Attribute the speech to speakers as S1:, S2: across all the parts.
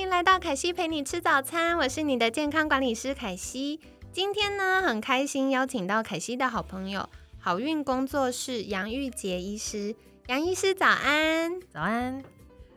S1: 迎来到凯西陪你吃早餐，我是你的健康管理师凯西。今天呢，很开心邀请到凯西的好朋友好运工作室杨玉洁医师。杨医师早安，
S2: 早安。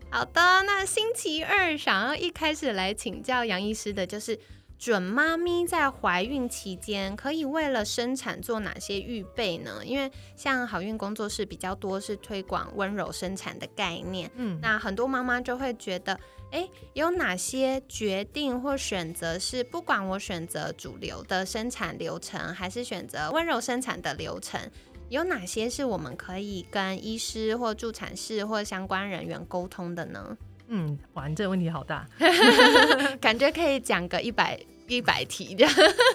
S1: 好的，那星期二想要一开始来请教杨医师的就是。准妈咪在怀孕期间可以为了生产做哪些预备呢？因为像好运工作室比较多是推广温柔生产的概念，嗯，那很多妈妈就会觉得，哎，有哪些决定或选择是不管我选择主流的生产流程，还是选择温柔生产的流程，有哪些是我们可以跟医师或助产士或相关人员沟通的呢？
S2: 嗯，哇，你这个问题好大，
S1: 感觉可以讲个一百。一百题的，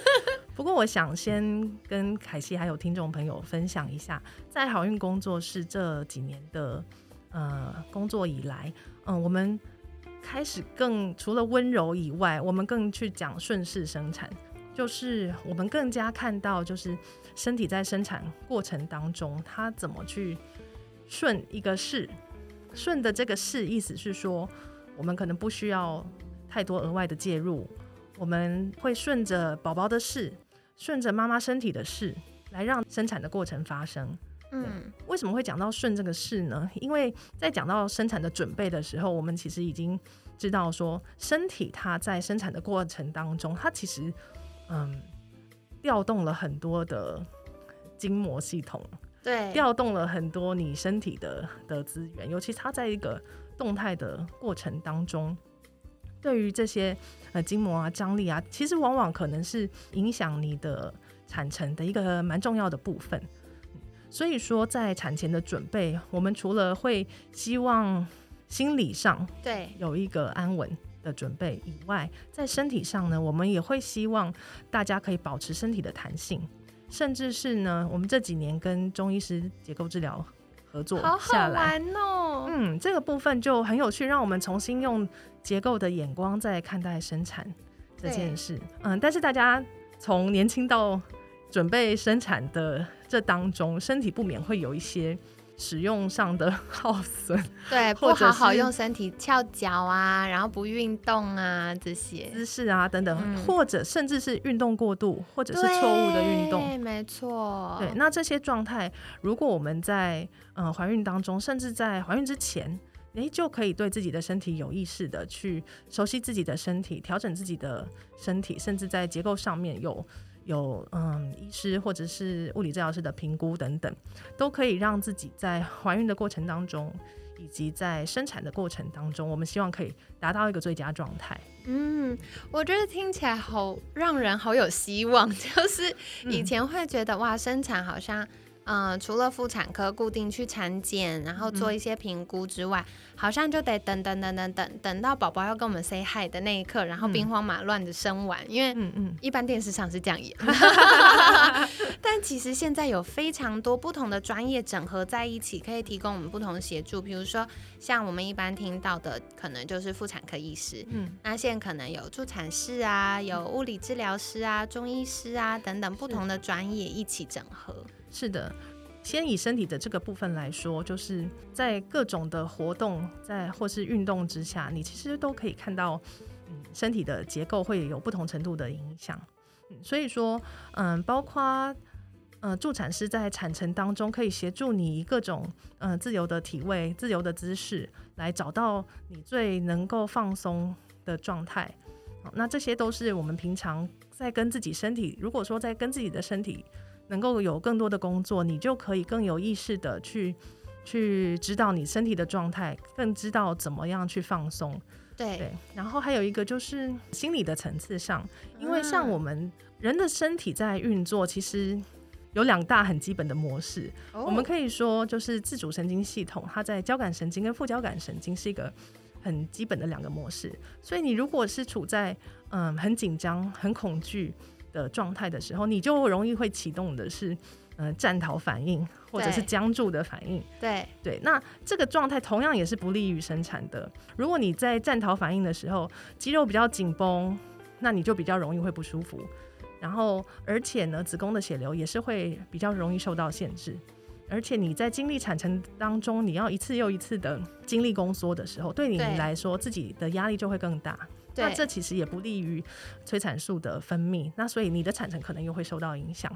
S2: 不过我想先跟凯西还有听众朋友分享一下，在好运工作室这几年的呃工作以来，嗯，我们开始更除了温柔以外，我们更去讲顺势生产，就是我们更加看到，就是身体在生产过程当中，它怎么去顺一个势，顺的这个势，意思是说，我们可能不需要太多额外的介入。我们会顺着宝宝的事，顺着妈妈身体的事，来让生产的过程发生。嗯，为什么会讲到顺这个事呢？因为在讲到生产的准备的时候，我们其实已经知道说，身体它在生产的过程当中，它其实嗯调动了很多的筋膜系统，
S1: 对，
S2: 调动了很多你身体的的资源，尤其它在一个动态的过程当中。对于这些呃筋膜啊、张力啊，其实往往可能是影响你的产程的一个蛮重要的部分。所以说，在产前的准备，我们除了会希望心理上
S1: 对
S2: 有一个安稳的准备以外，在身体上呢，我们也会希望大家可以保持身体的弹性，甚至是呢，我们这几年跟中医师结构治疗。合作下来
S1: 哦，
S2: 嗯，这个部分就很有趣，让我们重新用结构的眼光在看待生产这件事。嗯，但是大家从年轻到准备生产的这当中，身体不免会有一些。使用上的 耗损，
S1: 对，不好好用身体翘脚啊，然后不运动啊，这些
S2: 姿势啊等等，或者甚至是运动过度，或者是错误的运动，对
S1: 没错。
S2: 对，那这些状态，如果我们在嗯怀孕当中，甚至在怀孕之前，诶，就可以对自己的身体有意识的去熟悉自己的身体，调整自己的身体，甚至在结构上面有。有嗯，医师或者是物理治疗师的评估等等，都可以让自己在怀孕的过程当中，以及在生产的过程当中，我们希望可以达到一个最佳状态。
S1: 嗯，我觉得听起来好让人好有希望，就是以前会觉得哇，生产好像。嗯，除了妇产科固定去产检，然后做一些评估之外，好像就得等等等等等等到宝宝要跟我们 say hi 的那一刻，然后兵荒马乱的生完，因为嗯嗯，一般电视上是这样演。但其实现在有非常多不同的专业整合在一起，可以提供我们不同的协助。比如说，像我们一般听到的，可能就是妇产科医师，嗯，那现在可能有助产士啊，有物理治疗师啊，中医师啊等等不同的专业一起整合。
S2: 是的，先以身体的这个部分来说，就是在各种的活动在或是运动之下，你其实都可以看到，嗯，身体的结构会有不同程度的影响。所以说，嗯，包括嗯助产师在产程当中可以协助你各种嗯自由的体位、自由的姿势，来找到你最能够放松的状态。那这些都是我们平常在跟自己身体，如果说在跟自己的身体。能够有更多的工作，你就可以更有意识的去去知道你身体的状态，更知道怎么样去放松。
S1: 对，
S2: 然后还有一个就是心理的层次上，因为像我们人的身体在运作，其实有两大很基本的模式。我们可以说，就是自主神经系统，它在交感神经跟副交感神经是一个很基本的两个模式。所以你如果是处在嗯很紧张、很恐惧的状态的时候，你就容易会启动的是呃战逃反应，或者是僵住的反应。
S1: 对，
S2: 对，那这个状态同样也是不利于生产的。如果你在战逃反应的时候，肌肉比较紧绷，那你就比较容易会不舒服。然后，而且呢，子宫的血流也是会比较容易受到限制。而且你在经历产程当中，你要一次又一次的经历宫缩的时候，对你来说自己的压力就会更大。那，这其实也不利于催产素的分泌，那所以你的产程可能又会受到影响。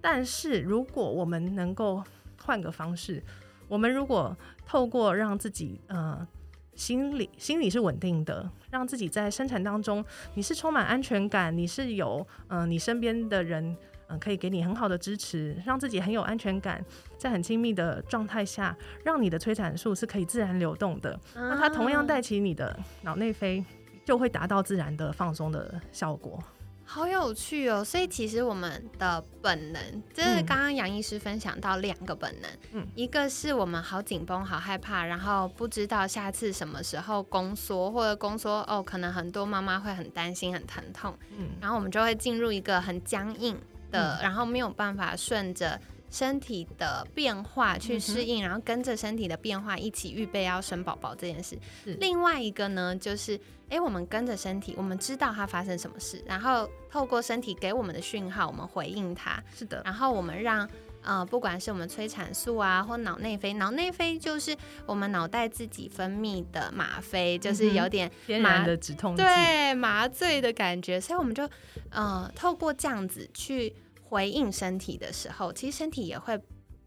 S2: 但是如果我们能够换个方式，我们如果透过让自己呃心理心理是稳定的，让自己在生产当中你是充满安全感，你是有嗯、呃你身边的人嗯、呃可以给你很好的支持，让自己很有安全感，在很亲密的状态下，让你的催产素是可以自然流动的。那它同样
S1: 啊
S2: 带起你的脑内啡，就会达到自然的放松的效果。
S1: 好有趣哦！所以其实我们的本能，就是
S2: 嗯
S1: 刚刚杨医师分享到两个本能，
S2: 嗯
S1: 一个是我们好紧绷、好害怕，然后不知道下次什么时候宫缩，或者宫缩哦，可能很多妈妈会很担心、很疼痛，
S2: 嗯，
S1: 然后我们就会进入一个很僵硬的，然后没有办法顺着身体的变化去适应，然后跟着身体的变化一起预备要生宝宝这件事。另外一个呢，就是诶，我们跟着身体，我们知道它发生什么事，然后透过身体给我们的讯号，我们回应它，
S2: 是的，
S1: 然后我们让。呃，不管是我们催产素啊，或脑内啡，脑内啡就是我们脑袋自己分泌的吗啡，就是有点
S2: 天然的止痛剂。
S1: 对麻醉的感觉，所以我们就呃透过这样子去回应身体的时候，其实身体也会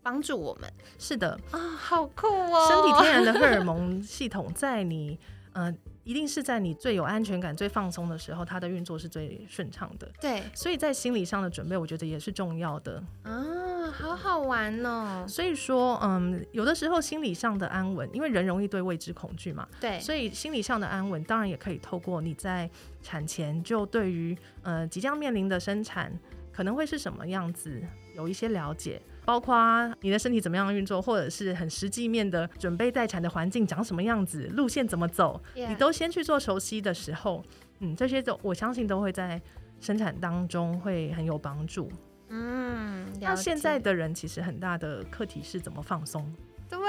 S1: 帮助我们
S2: 是的，
S1: 啊、好酷哦！
S2: 身体天然的 荷尔蒙系统在你呃，一定是在你最有安全感、最放松的时候，它的运作是最顺畅的。
S1: 对
S2: 所以在心理上的准备，我觉得也是重要的。
S1: 啊，好好玩哦。
S2: 所以说，嗯，有的时候心理上的安稳，因为人容易对未知恐惧嘛，
S1: 对，
S2: 所以心理上的安稳，当然也可以透过你在产前就对于呃即将面临的生产可能会是什么样子有一些了解，包括你的身体怎么样运作，或者是很实际面的准备待产的环境长什么样子，路线怎么走你都先去做熟悉的时候，嗯，这些都我相信都会在生产当中会很有帮助。
S1: 嗯，
S2: 那现在的人其实很大的课题是怎么放松。
S1: 对，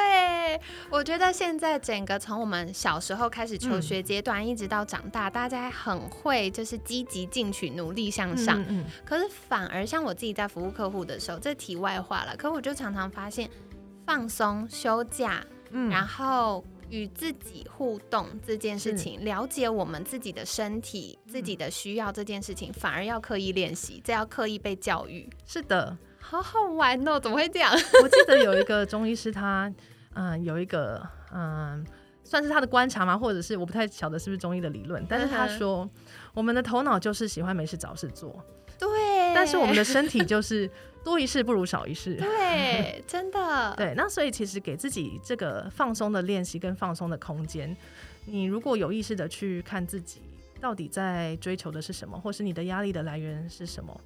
S1: 我觉得现在整个从我们小时候开始求
S2: 嗯
S1: 学阶段，一直到长大，大家很会就是积极进取、努力向上。
S2: 嗯嗯
S1: 可是反而像我自己在服务客户的时候，这题外话了。可我就常常发现，放松、休假，
S2: 嗯
S1: 然后与自己互动这件事情，了解我们自己的身体、自己的需要这件事情，反而要刻意练习，这要刻意被教育。
S2: 是的，
S1: 好好玩哦！怎么会这样？
S2: 我记得有一个中医师他，嗯、有一个嗯、算是他的观察嘛，或者是我不太晓得是不是中医的理论，但是他说，我们的头脑就是喜欢没事找事做，
S1: 对，
S2: 但是我们的身体就是多一事不如少一事。
S1: 对，真的，
S2: 对，那所以其实给自己这个放松的练习跟放松的空间，你如果有意识的去看自己到底在追求的是什么，或是你的压力的来源是什么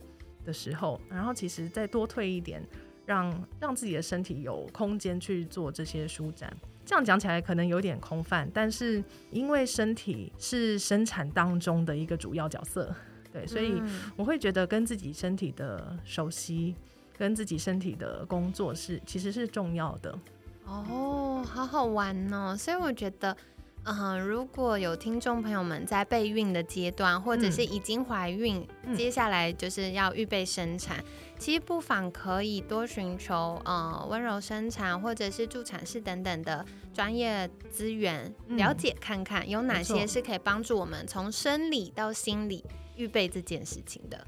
S2: 的时候，然后其实再多退一点，让让自己的身体有空间去做这些舒展。这样讲起来可能有点空泛，但是因为身体是生产当中的一个主要角色，对，所以
S1: 嗯
S2: 我会觉得跟自己身体的熟悉，跟自己身体的工作是其实是重要的。
S1: 哦，好好玩哦！所以我觉得，嗯、如果有听众朋友们在备孕的阶段，或者是已经怀孕，
S2: 嗯。
S1: 接下来就是要预备生产，其实不妨可以多寻求呃温柔生产或者是助产士等等的专业资源，
S2: 嗯。
S1: 了解看看有哪些是可以帮助我们从生理到心理预备这件事情的。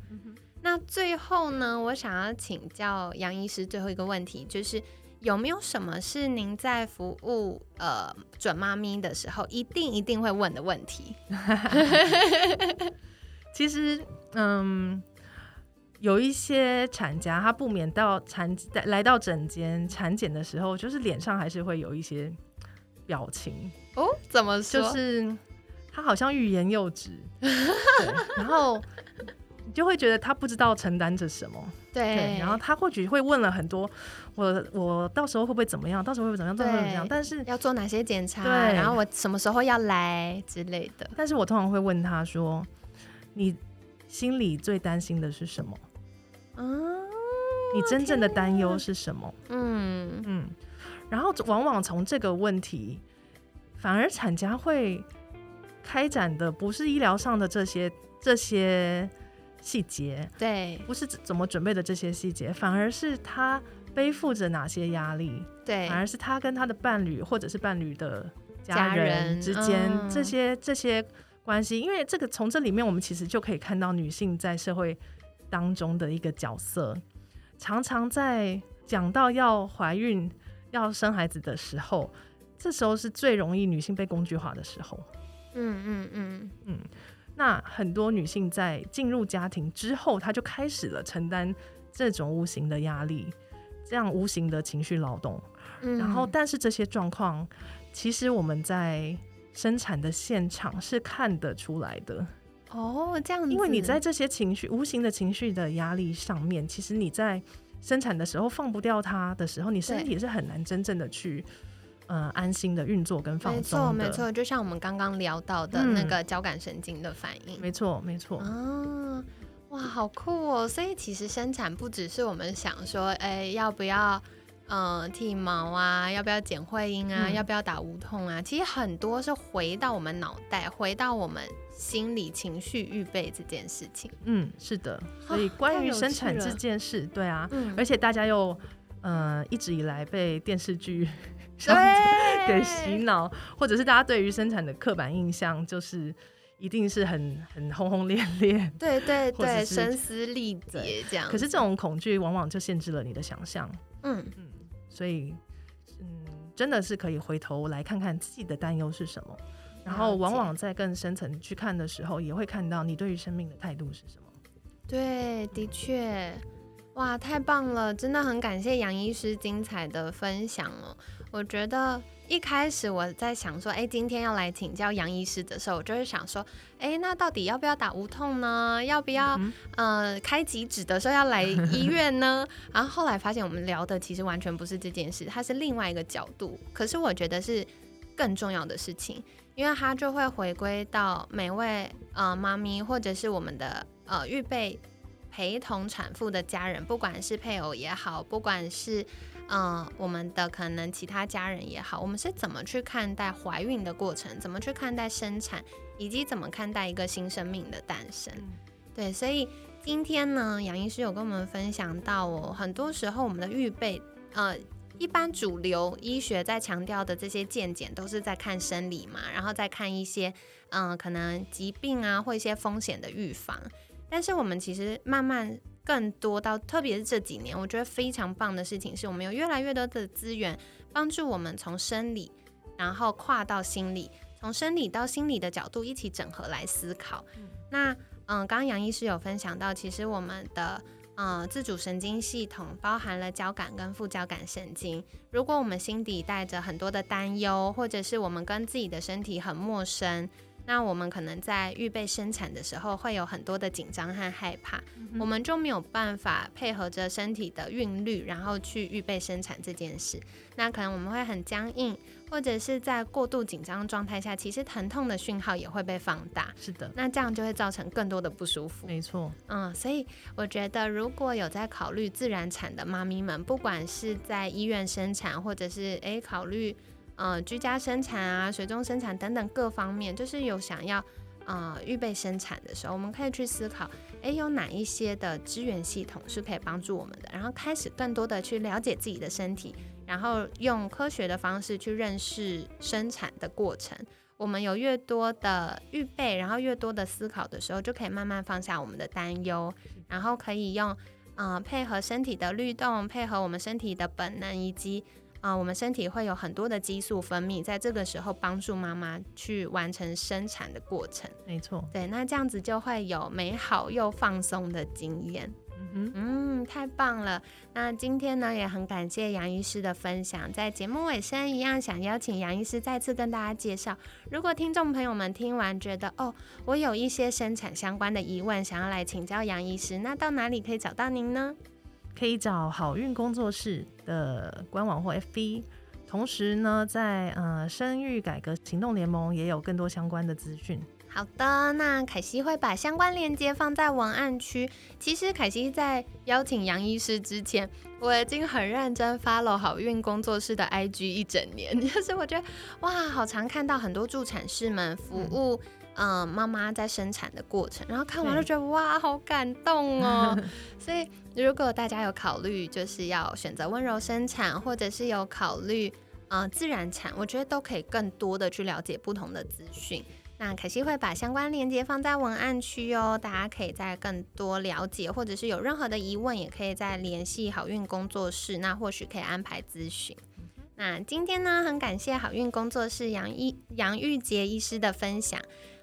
S1: 那最后呢，我想要请教杨医师最后一个问题，就是有没有什么是您在服务呃准妈咪的时候一定一定会问的问题？
S2: 其实，嗯，有一些产家他不免到产来到诊间产检的时候，就是脸上还是会有一些表情，
S1: 哦，怎么说？
S2: 就是他好像欲言又止，然后你就会觉得他不知道承担着什么。
S1: 对，
S2: 然后他或许会问了很多，我我到时候会不会怎么样？到时候会怎么样？到时候会怎么样？但是
S1: 要做哪些检查？
S2: 对
S1: 然后我什么时候要来之类的。
S2: 但是我通常会问他说：“你心里最担心的是什么？
S1: 嗯
S2: 你真正的担忧是什么
S1: 嗯？”
S2: 嗯，然后往往从这个问题，反而产家会开展的不是医疗上的这些这些细节，
S1: 对。
S2: 不是怎么准备的这些细节，反而是他背负着哪些压力，
S1: 对。
S2: 反而是他跟他的伴侣或者是伴侣的
S1: 家
S2: 家
S1: 人
S2: 人之间、
S1: 嗯。
S2: 这些这些关系，因为这个从这里面我们其实就可以看到女性在社会当中的一个角色，常常在讲到要怀孕、要生孩子的时候，这时候是最容易女性被工具化的时候。
S1: 嗯嗯嗯，
S2: 嗯，那很多女性在进入家庭之后，她就开始了承担这种无形的压力，这样无形的情绪劳动。
S1: 嗯
S2: 然后，但是这些状况，其实我们在生产的现场是看得出来的，
S1: 哦这样子，
S2: 因为你在这些情绪、无形的情绪的压力上面，其实你在生产的时候放不掉它的时候，你身体是很难真正的去。呃，安心的运作跟放松没，
S1: 错没错，就像我们刚刚聊到的
S2: 嗯
S1: 那个交感神经的反应。
S2: 没错，没错。
S1: 啊，哇，好酷哦！所以其实生产不只是我们想说，哎，要不要嗯剃毛啊，要不要剪会阴啊，
S2: 嗯
S1: 要不要打无痛啊？其实很多是回到我们脑袋，回到我们心理情绪预备这件事情。
S2: 嗯，是的。所以
S1: 啊
S2: 关于生产这件事，对啊，
S1: 嗯，
S2: 而且大家又呃一直以来被电视剧给洗脑，或者是大家对于生产的刻板印象，就是一定是很很轰轰烈烈。
S1: 对对对，声嘶力竭这样。
S2: 可是这种恐惧往往就限制了你的想象，
S1: 嗯，
S2: 嗯，所以嗯，真的是可以回头来看看自己的担忧是什么，然后往往在更深层去看的时候，也会看到你对于生命的态度是什么。
S1: 对，的确，哇，太棒了！真的很感谢杨医师精彩的分享哦。我觉得一开始我在想说，哎，今天要来请教杨医师的时候，我就会想说，哎，那到底要不要打无痛呢？要不要、
S2: 嗯
S1: 呃开几指的时候要来医院呢？然后后来发现我们聊的其实完全不是这件事，它是另外一个角度。可是我觉得是更重要的事情，因为它就会回归到每位呃妈咪或者是我们的呃预备陪同产妇的家人，不管是配偶也好，不管是嗯、呃我们的可能其他家人也好，我们是怎么去看待怀孕的过程，怎么去看待生产，以及怎么看待一个新生命的诞生。
S2: 嗯
S1: 对，所以今天呢，杨医师有跟我们分享到哦，很多时候我们的预备，呃，一般主流医学在强调的这些健检，都是在看生理嘛，然后再看一些，嗯、可能疾病啊或一些风险的预防。但是我们其实慢慢更多到，特别是这几年，我觉得非常棒的事情是我们有越来越多的资源帮助我们从生理，然后跨到心理，从生理到心理的角度一起整合来思考。那嗯，刚刚杨医师有分享到，其实我们的呃自主神经系统包含了交感跟副交感神经。如果我们心底带着很多的担忧，或者是我们跟自己的身体很陌生，那我们可能在预备生产的时候会有很多的紧张和害怕，我们就没有办法配合着身体的韵律，然后去预备生产这件事。那可能我们会很僵硬，或者是在过度紧张状态下，其实疼痛的讯号也会被放大。
S2: 是的，
S1: 那这样就会造成更多的不舒服。
S2: 没错，
S1: 嗯，所以我觉得如果有在考虑自然产的妈咪们，不管是在医院生产，或者是诶考虑呃居家生产啊、水中生产等等各方面，就是有想要呃预备生产的时候，我们可以去思考，诶有哪一些的支援系统是可以帮助我们的，然后开始更多的去了解自己的身体，然后用科学的方式去认识生产的过程。我们有越多的预备，然后越多的思考的时候，就可以慢慢放下我们的担忧，然后可以用呃配合身体的律动，配合我们身体的本能，以及呃我们身体会有很多的激素分泌，在这个时候帮助妈妈去完成生产的过程。
S2: 没错，
S1: 对，那这样子就会有美好又放松的经验。嗯，太棒了！那今天呢，也很感谢杨医师的分享。在节目尾声一样，想邀请杨医师再次跟大家介绍。如果听众朋友们听完觉得哦，我有一些生产相关的疑问，想要来请教杨医师，那到哪里可以找到您呢？
S2: 可以找好运工作室的官网或 FB。同时呢，在呃生育改革行动联盟也有更多相关的资讯。
S1: 好的，那凯西会把相关链接放在文案区。其实凯西在邀请杨医师之前，我已经很认真 follow 好运工作室的 IG 一整年，就是我觉得哇，好常看到很多助产士们服务嗯妈妈在生产的过程，然后看完就觉得哇，好感动哦。所以如果大家有考虑就是要选择温柔生产，或者是有考虑呃自然产，我觉得都可以更多的去了解不同的资讯。那可惜会把相关链接放在文案区哦，大家可以再更多了解，或者是有任何的疑问，也可以再联系好运工作室，那或许可以安排咨询。那今天呢，很感谢好运工作室杨一杨玉洁医师的分享，